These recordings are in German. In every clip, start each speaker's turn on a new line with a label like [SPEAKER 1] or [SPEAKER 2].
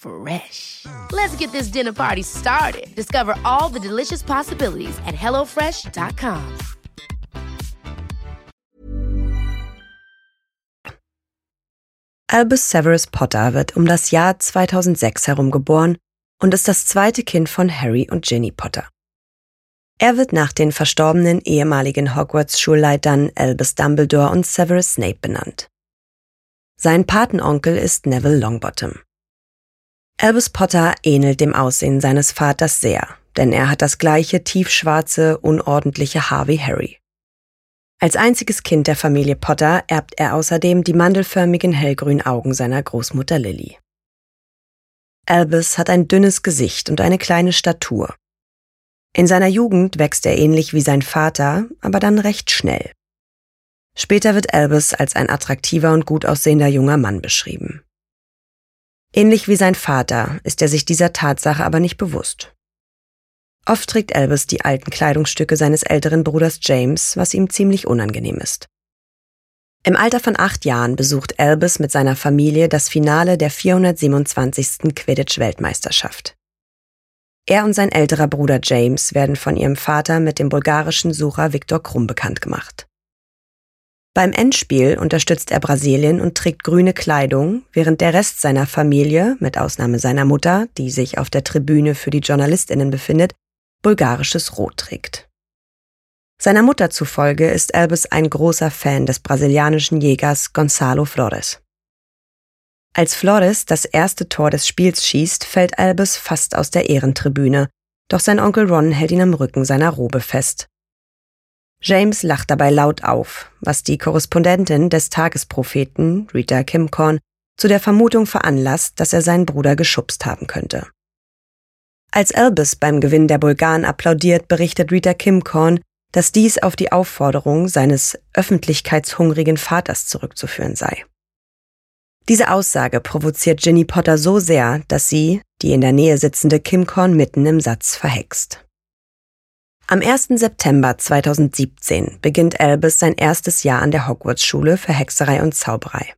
[SPEAKER 1] Fresh. Let's get this dinner party started. Discover all the delicious possibilities at hellofresh.com.
[SPEAKER 2] Albus Severus Potter wird um das Jahr 2006 herum geboren und ist das zweite Kind von Harry und Ginny Potter. Er wird nach den verstorbenen ehemaligen Hogwarts-Schulleitern Albus Dumbledore und Severus Snape benannt. Sein Patenonkel ist Neville Longbottom. Albus Potter ähnelt dem Aussehen seines Vaters sehr, denn er hat das gleiche tiefschwarze, unordentliche Haar wie Harry. Als einziges Kind der Familie Potter erbt er außerdem die mandelförmigen hellgrünen Augen seiner Großmutter Lily. Albus hat ein dünnes Gesicht und eine kleine Statur. In seiner Jugend wächst er ähnlich wie sein Vater, aber dann recht schnell. Später wird Albus als ein attraktiver und gut aussehender junger Mann beschrieben. Ähnlich wie sein Vater ist er sich dieser Tatsache aber nicht bewusst. Oft trägt Albus die alten Kleidungsstücke seines älteren Bruders James, was ihm ziemlich unangenehm ist. Im Alter von acht Jahren besucht Albus mit seiner Familie das Finale der 427. Quidditch-Weltmeisterschaft. Er und sein älterer Bruder James werden von ihrem Vater mit dem bulgarischen Sucher Viktor Krumm bekannt gemacht. Beim Endspiel unterstützt er Brasilien und trägt grüne Kleidung, während der Rest seiner Familie, mit Ausnahme seiner Mutter, die sich auf der Tribüne für die Journalistinnen befindet, bulgarisches Rot trägt. Seiner Mutter zufolge ist Albus ein großer Fan des brasilianischen Jägers Gonzalo Flores. Als Flores das erste Tor des Spiels schießt, fällt Albus fast aus der Ehrentribüne, doch sein Onkel Ron hält ihn am Rücken seiner Robe fest. James lacht dabei laut auf, was die Korrespondentin des Tagespropheten, Rita Kimcorn, zu der Vermutung veranlasst, dass er seinen Bruder geschubst haben könnte. Als Albus beim Gewinn der Bulgaren applaudiert, berichtet Rita Kimcorn, dass dies auf die Aufforderung seines öffentlichkeitshungrigen Vaters zurückzuführen sei. Diese Aussage provoziert Ginny Potter so sehr, dass sie, die in der Nähe sitzende Kimcorn mitten im Satz verhext. Am 1. September 2017 beginnt Albus sein erstes Jahr an der Hogwarts-Schule für Hexerei und Zauberei.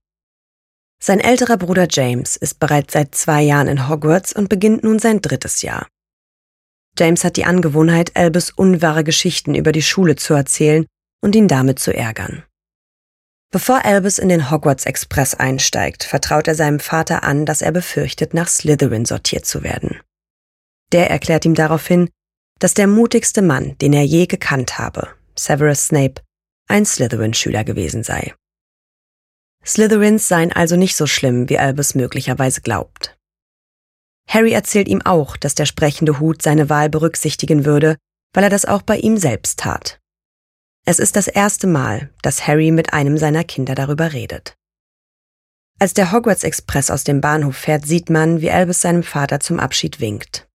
[SPEAKER 2] Sein älterer Bruder James ist bereits seit zwei Jahren in Hogwarts und beginnt nun sein drittes Jahr. James hat die Angewohnheit, Albus unwahre Geschichten über die Schule zu erzählen und ihn damit zu ärgern. Bevor Albus in den Hogwarts Express einsteigt, vertraut er seinem Vater an, dass er befürchtet, nach Slytherin sortiert zu werden. Der erklärt ihm daraufhin, dass der mutigste Mann, den er je gekannt habe, Severus Snape, ein Slytherin-Schüler gewesen sei. Slytherins seien also nicht so schlimm, wie Albus möglicherweise glaubt. Harry erzählt ihm auch, dass der sprechende Hut seine Wahl berücksichtigen würde, weil er das auch bei ihm selbst tat. Es ist das erste Mal, dass Harry mit einem seiner Kinder darüber redet. Als der Hogwarts Express aus dem Bahnhof fährt, sieht man, wie Albus seinem Vater zum Abschied winkt.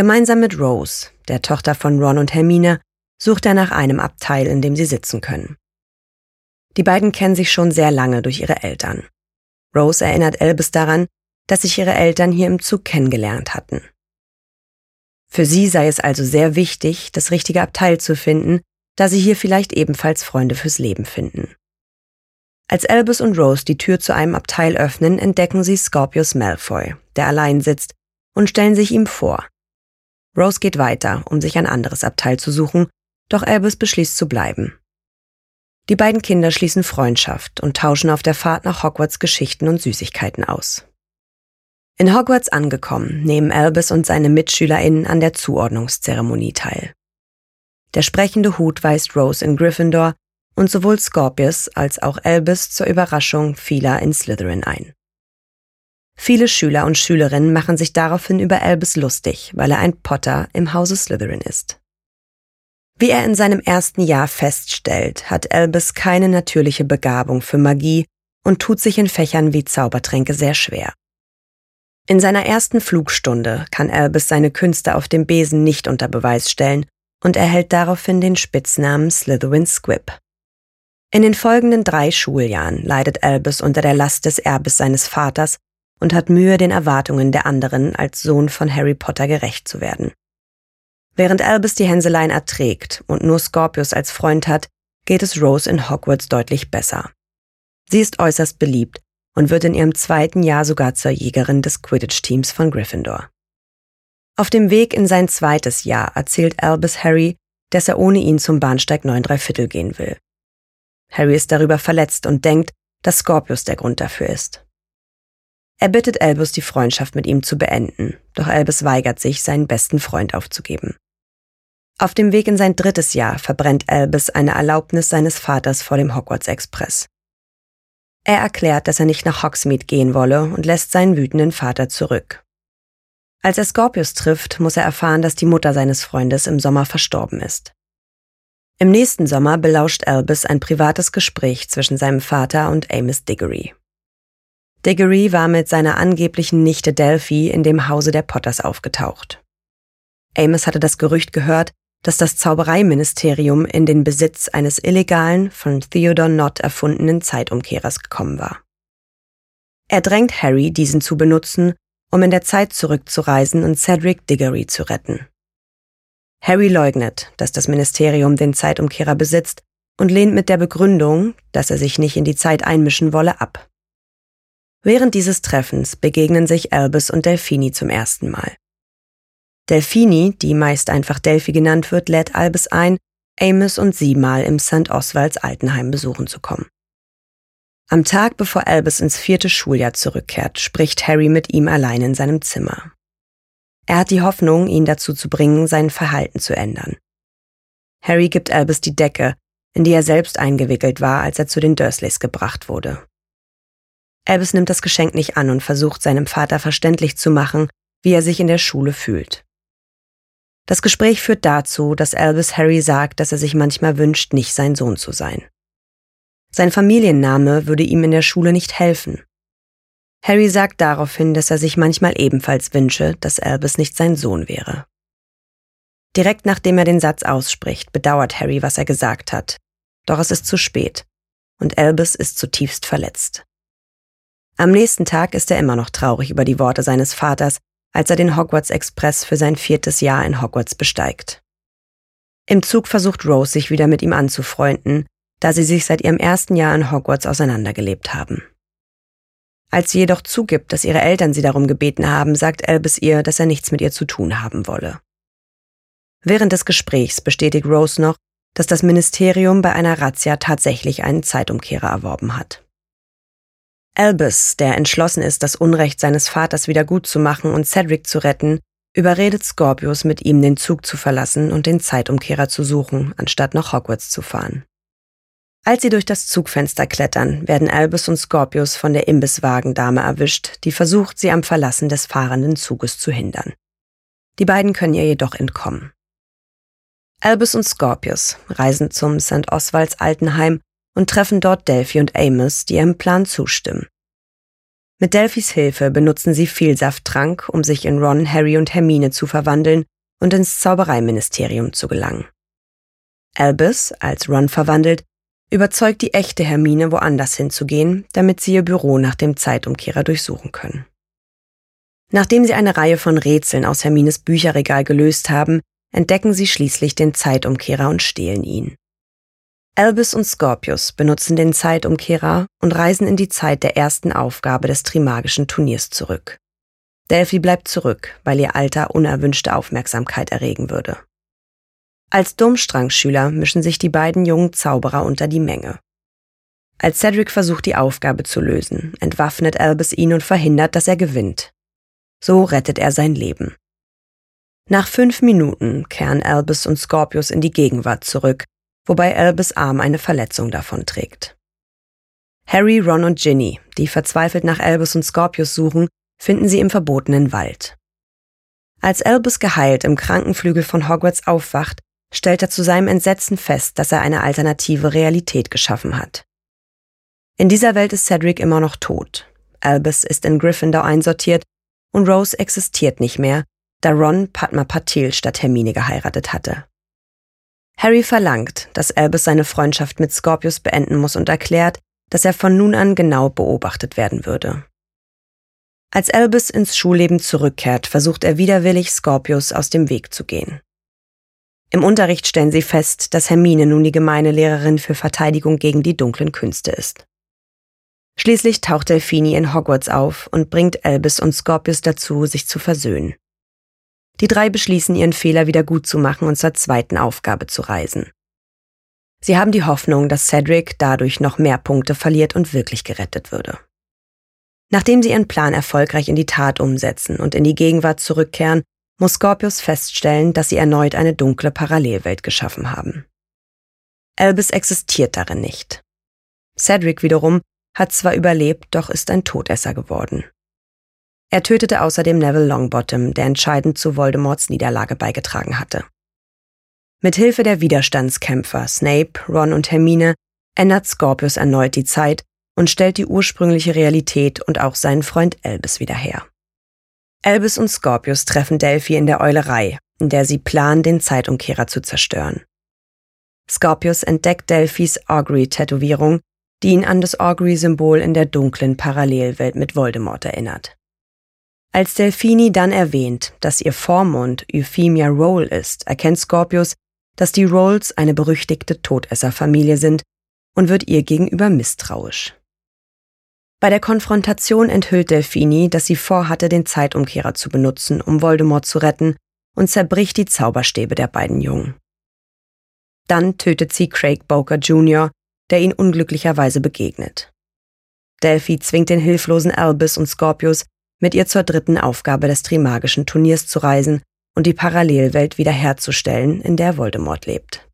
[SPEAKER 2] Gemeinsam mit Rose, der Tochter von Ron und Hermine, sucht er nach einem Abteil, in dem sie sitzen können. Die beiden kennen sich schon sehr lange durch ihre Eltern. Rose erinnert Albus daran, dass sich ihre Eltern hier im Zug kennengelernt hatten. Für sie sei es also sehr wichtig, das richtige Abteil zu finden, da sie hier vielleicht ebenfalls Freunde fürs Leben finden. Als Albus und Rose die Tür zu einem Abteil öffnen, entdecken sie Scorpius Malfoy, der allein sitzt, und stellen sich ihm vor. Rose geht weiter, um sich ein anderes Abteil zu suchen, doch Albus beschließt zu bleiben. Die beiden Kinder schließen Freundschaft und tauschen auf der Fahrt nach Hogwarts Geschichten und Süßigkeiten aus. In Hogwarts angekommen, nehmen Albus und seine MitschülerInnen an der Zuordnungszeremonie teil. Der sprechende Hut weist Rose in Gryffindor und sowohl Scorpius als auch Albus zur Überraschung vieler in Slytherin ein. Viele Schüler und Schülerinnen machen sich daraufhin über Albus lustig, weil er ein Potter im Hause Slytherin ist. Wie er in seinem ersten Jahr feststellt, hat Albus keine natürliche Begabung für Magie und tut sich in Fächern wie Zaubertränke sehr schwer. In seiner ersten Flugstunde kann Albus seine Künste auf dem Besen nicht unter Beweis stellen und erhält daraufhin den Spitznamen Slytherin Squib. In den folgenden drei Schuljahren leidet Albus unter der Last des Erbes seines Vaters und hat Mühe, den Erwartungen der anderen als Sohn von Harry Potter gerecht zu werden. Während Albus die Hänseleien erträgt und nur Scorpius als Freund hat, geht es Rose in Hogwarts deutlich besser. Sie ist äußerst beliebt und wird in ihrem zweiten Jahr sogar zur Jägerin des Quidditch-Teams von Gryffindor. Auf dem Weg in sein zweites Jahr erzählt Albus Harry, dass er ohne ihn zum Bahnsteig 9 Viertel gehen will. Harry ist darüber verletzt und denkt, dass Scorpius der Grund dafür ist. Er bittet Albus, die Freundschaft mit ihm zu beenden, doch Albus weigert sich, seinen besten Freund aufzugeben. Auf dem Weg in sein drittes Jahr verbrennt Albus eine Erlaubnis seines Vaters vor dem Hogwarts Express. Er erklärt, dass er nicht nach Hogsmeade gehen wolle und lässt seinen wütenden Vater zurück. Als er Scorpius trifft, muss er erfahren, dass die Mutter seines Freundes im Sommer verstorben ist. Im nächsten Sommer belauscht Albus ein privates Gespräch zwischen seinem Vater und Amos Diggory. Diggory war mit seiner angeblichen Nichte Delphi in dem Hause der Potters aufgetaucht. Amos hatte das Gerücht gehört, dass das Zaubereiministerium in den Besitz eines illegalen, von Theodore Nott erfundenen Zeitumkehrers gekommen war. Er drängt Harry, diesen zu benutzen, um in der Zeit zurückzureisen und Cedric Diggory zu retten. Harry leugnet, dass das Ministerium den Zeitumkehrer besitzt und lehnt mit der Begründung, dass er sich nicht in die Zeit einmischen wolle, ab. Während dieses Treffens begegnen sich Albus und Delphini zum ersten Mal. Delphini, die meist einfach Delphi genannt wird, lädt Albus ein, Amos und sie mal im St. Oswalds Altenheim besuchen zu kommen. Am Tag, bevor Albus ins vierte Schuljahr zurückkehrt, spricht Harry mit ihm allein in seinem Zimmer. Er hat die Hoffnung, ihn dazu zu bringen, sein Verhalten zu ändern. Harry gibt Albus die Decke, in die er selbst eingewickelt war, als er zu den Dursleys gebracht wurde. Albus nimmt das Geschenk nicht an und versucht seinem Vater verständlich zu machen, wie er sich in der Schule fühlt. Das Gespräch führt dazu, dass Albus Harry sagt, dass er sich manchmal wünscht, nicht sein Sohn zu sein. Sein Familienname würde ihm in der Schule nicht helfen. Harry sagt daraufhin, dass er sich manchmal ebenfalls wünsche, dass Albus nicht sein Sohn wäre. Direkt nachdem er den Satz ausspricht, bedauert Harry, was er gesagt hat. Doch es ist zu spät und Albus ist zutiefst verletzt. Am nächsten Tag ist er immer noch traurig über die Worte seines Vaters, als er den Hogwarts Express für sein viertes Jahr in Hogwarts besteigt. Im Zug versucht Rose sich wieder mit ihm anzufreunden, da sie sich seit ihrem ersten Jahr in Hogwarts auseinandergelebt haben. Als sie jedoch zugibt, dass ihre Eltern sie darum gebeten haben, sagt Albus ihr, dass er nichts mit ihr zu tun haben wolle. Während des Gesprächs bestätigt Rose noch, dass das Ministerium bei einer Razzia tatsächlich einen Zeitumkehrer erworben hat. Albus, der entschlossen ist, das Unrecht seines Vaters wieder gut zu machen und Cedric zu retten, überredet Scorpius, mit ihm den Zug zu verlassen und den Zeitumkehrer zu suchen, anstatt nach Hogwarts zu fahren. Als sie durch das Zugfenster klettern, werden Albus und Scorpius von der Imbisswagendame erwischt, die versucht, sie am Verlassen des fahrenden Zuges zu hindern. Die beiden können ihr jedoch entkommen. Albus und Scorpius reisen zum St. Oswalds Altenheim und treffen dort Delphi und Amos, die ihrem Plan zustimmen. Mit Delphis Hilfe benutzen sie Vielsafttrank, um sich in Ron, Harry und Hermine zu verwandeln und ins Zaubereiministerium zu gelangen. Albus, als Ron verwandelt, überzeugt die echte Hermine, woanders hinzugehen, damit sie ihr Büro nach dem Zeitumkehrer durchsuchen können. Nachdem sie eine Reihe von Rätseln aus Hermines Bücherregal gelöst haben, entdecken sie schließlich den Zeitumkehrer und stehlen ihn. Albus und Scorpius benutzen den Zeitumkehrer und reisen in die Zeit der ersten Aufgabe des Trimagischen Turniers zurück. Delphi bleibt zurück, weil ihr Alter unerwünschte Aufmerksamkeit erregen würde. Als Durmstrangschüler mischen sich die beiden jungen Zauberer unter die Menge. Als Cedric versucht, die Aufgabe zu lösen, entwaffnet Albus ihn und verhindert, dass er gewinnt. So rettet er sein Leben. Nach fünf Minuten kehren Albus und Scorpius in die Gegenwart zurück, wobei Albus Arm eine Verletzung davon trägt. Harry, Ron und Ginny, die verzweifelt nach Albus und Scorpius suchen, finden sie im verbotenen Wald. Als Albus geheilt im Krankenflügel von Hogwarts aufwacht, stellt er zu seinem Entsetzen fest, dass er eine alternative Realität geschaffen hat. In dieser Welt ist Cedric immer noch tot. Albus ist in Gryffindor einsortiert und Rose existiert nicht mehr, da Ron Padma Patil statt Hermine geheiratet hatte. Harry verlangt, dass Albus seine Freundschaft mit Scorpius beenden muss und erklärt, dass er von nun an genau beobachtet werden würde. Als Albus ins Schulleben zurückkehrt, versucht er widerwillig, Scorpius aus dem Weg zu gehen. Im Unterricht stellen sie fest, dass Hermine nun die gemeine Lehrerin für Verteidigung gegen die dunklen Künste ist. Schließlich taucht Delphini in Hogwarts auf und bringt Albus und Scorpius dazu, sich zu versöhnen. Die drei beschließen, ihren Fehler wieder gut zu machen und zur zweiten Aufgabe zu reisen. Sie haben die Hoffnung, dass Cedric dadurch noch mehr Punkte verliert und wirklich gerettet würde. Nachdem sie ihren Plan erfolgreich in die Tat umsetzen und in die Gegenwart zurückkehren, muss Scorpius feststellen, dass sie erneut eine dunkle Parallelwelt geschaffen haben. Albus existiert darin nicht. Cedric wiederum hat zwar überlebt, doch ist ein Todesser geworden. Er tötete außerdem Neville Longbottom, der entscheidend zu Voldemorts Niederlage beigetragen hatte. Mit Hilfe der Widerstandskämpfer Snape, Ron und Hermine ändert Scorpius erneut die Zeit und stellt die ursprüngliche Realität und auch seinen Freund Albus wieder her. Albus und Scorpius treffen Delphi in der Eulerei, in der sie planen, den Zeitumkehrer zu zerstören. Scorpius entdeckt Delphis Augury-Tätowierung, die ihn an das Augury-Symbol in der dunklen Parallelwelt mit Voldemort erinnert. Als Delphini dann erwähnt, dass ihr Vormund Euphemia Roll ist, erkennt Scorpius, dass die Rolls eine berüchtigte Todesserfamilie sind und wird ihr gegenüber misstrauisch. Bei der Konfrontation enthüllt Delphini, dass sie vorhatte, den Zeitumkehrer zu benutzen, um Voldemort zu retten, und zerbricht die Zauberstäbe der beiden Jungen. Dann tötet sie Craig Boker Jr., der ihn unglücklicherweise begegnet. Delphi zwingt den hilflosen Albus und Scorpius, mit ihr zur dritten Aufgabe des Trimagischen Turniers zu reisen und die Parallelwelt wiederherzustellen, in der Voldemort lebt.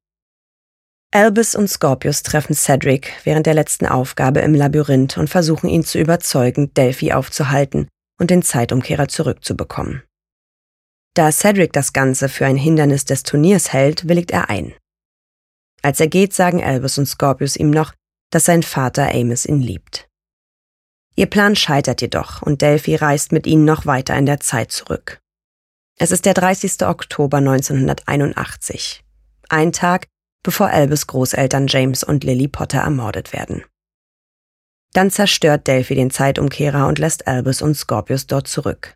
[SPEAKER 2] Albus und Scorpius treffen Cedric während der letzten Aufgabe im Labyrinth und versuchen ihn zu überzeugen, Delphi aufzuhalten und den Zeitumkehrer zurückzubekommen. Da Cedric das Ganze für ein Hindernis des Turniers hält, willigt er ein. Als er geht, sagen Albus und Scorpius ihm noch, dass sein Vater Amos ihn liebt. Ihr Plan scheitert jedoch und Delphi reist mit ihnen noch weiter in der Zeit zurück. Es ist der 30. Oktober 1981, ein Tag, bevor Albus Großeltern James und Lily Potter ermordet werden. Dann zerstört Delphi den Zeitumkehrer und lässt Albus und Scorpius dort zurück.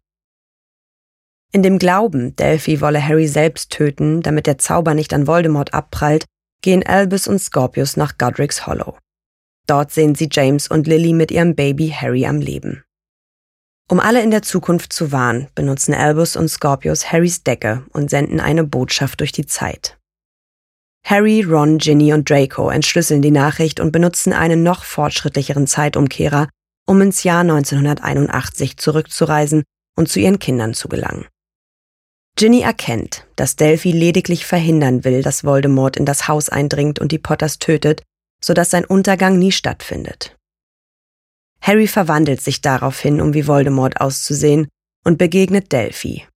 [SPEAKER 2] In dem Glauben, Delphi wolle Harry selbst töten, damit der Zauber nicht an Voldemort abprallt, gehen Albus und Scorpius nach Godric's Hollow. Dort sehen sie James und Lily mit ihrem Baby Harry am Leben. Um alle in der Zukunft zu warnen, benutzen Albus und Scorpius Harrys Decke und senden eine Botschaft durch die Zeit. Harry, Ron, Ginny und Draco entschlüsseln die Nachricht und benutzen einen noch fortschrittlicheren Zeitumkehrer, um ins Jahr 1981 zurückzureisen und zu ihren Kindern zu gelangen. Ginny erkennt, dass Delphi lediglich verhindern will, dass Voldemort in das Haus eindringt und die Potters tötet, sodass sein Untergang nie stattfindet. Harry verwandelt sich daraufhin, um wie Voldemort auszusehen, und begegnet Delphi.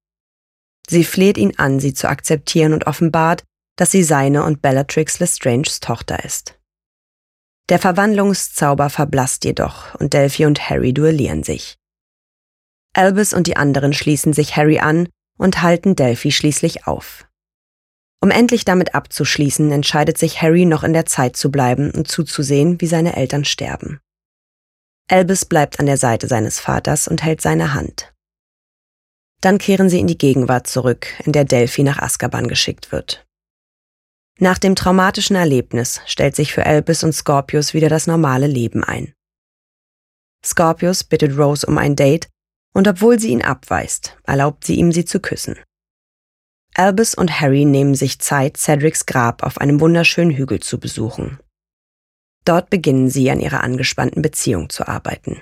[SPEAKER 2] Sie fleht ihn an, sie zu akzeptieren und offenbart, dass sie seine und Bellatrix Lestranges Tochter ist. Der Verwandlungszauber verblasst jedoch und Delphi und Harry duellieren sich. Albus und die anderen schließen sich Harry an und halten Delphi schließlich auf. Um endlich damit abzuschließen, entscheidet sich Harry noch in der Zeit zu bleiben und zuzusehen, wie seine Eltern sterben. Albus bleibt an der Seite seines Vaters und hält seine Hand. Dann kehren sie in die Gegenwart zurück, in der Delphi nach Azkaban geschickt wird. Nach dem traumatischen Erlebnis stellt sich für Albus und Scorpius wieder das normale Leben ein. Scorpius bittet Rose um ein Date und obwohl sie ihn abweist, erlaubt sie ihm, sie zu küssen. Albus und Harry nehmen sich Zeit, Cedrics Grab auf einem wunderschönen Hügel zu besuchen. Dort beginnen sie an ihrer angespannten Beziehung zu arbeiten.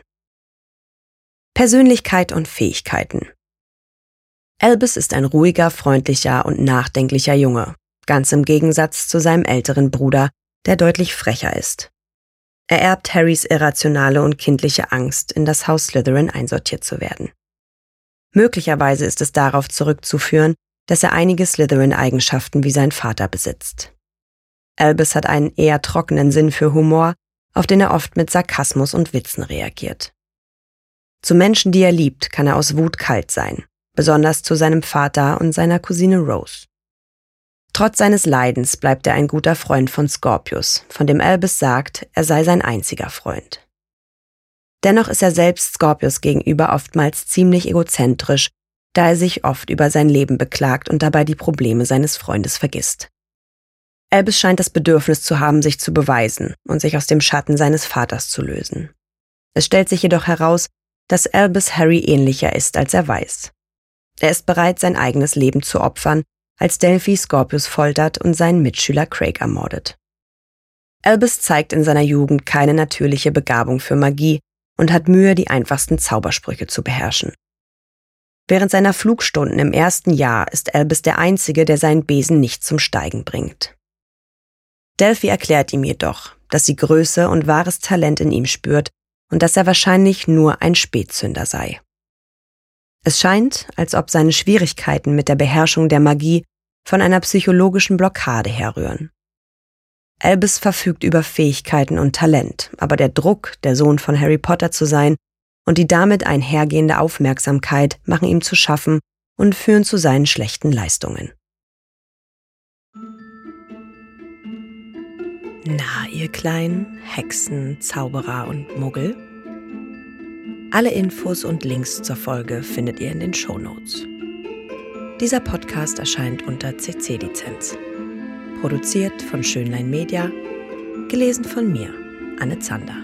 [SPEAKER 2] Persönlichkeit und Fähigkeiten. Albus ist ein ruhiger, freundlicher und nachdenklicher Junge, ganz im Gegensatz zu seinem älteren Bruder, der deutlich frecher ist. Er erbt Harrys irrationale und kindliche Angst, in das Haus Slytherin einsortiert zu werden. Möglicherweise ist es darauf zurückzuführen, dass er einige Slytherin-Eigenschaften wie sein Vater besitzt. Albus hat einen eher trockenen Sinn für Humor, auf den er oft mit Sarkasmus und Witzen reagiert. Zu Menschen, die er liebt, kann er aus Wut kalt sein, besonders zu seinem Vater und seiner Cousine Rose. Trotz seines Leidens bleibt er ein guter Freund von Scorpius, von dem Albus sagt, er sei sein einziger Freund. Dennoch ist er selbst Scorpius gegenüber oftmals ziemlich egozentrisch, da er sich oft über sein Leben beklagt und dabei die Probleme seines Freundes vergisst. Albus scheint das Bedürfnis zu haben, sich zu beweisen und sich aus dem Schatten seines Vaters zu lösen. Es stellt sich jedoch heraus, dass Albus Harry ähnlicher ist, als er weiß. Er ist bereit, sein eigenes Leben zu opfern, als Delphi Scorpius foltert und seinen Mitschüler Craig ermordet. Albus zeigt in seiner Jugend keine natürliche Begabung für Magie und hat Mühe, die einfachsten Zaubersprüche zu beherrschen. Während seiner Flugstunden im ersten Jahr ist Albus der Einzige, der seinen Besen nicht zum Steigen bringt. Delphi erklärt ihm jedoch, dass sie Größe und wahres Talent in ihm spürt und dass er wahrscheinlich nur ein Spätzünder sei. Es scheint, als ob seine Schwierigkeiten mit der Beherrschung der Magie von einer psychologischen Blockade herrühren. Albus verfügt über Fähigkeiten und Talent, aber der Druck, der Sohn von Harry Potter zu sein und die damit einhergehende Aufmerksamkeit machen ihm zu schaffen und führen zu seinen schlechten Leistungen. Na, ihr kleinen Hexen, Zauberer und Muggel? Alle Infos und Links zur Folge findet ihr in den Show Notes. Dieser Podcast erscheint unter CC-Lizenz. Produziert von Schönlein Media, gelesen von mir, Anne Zander.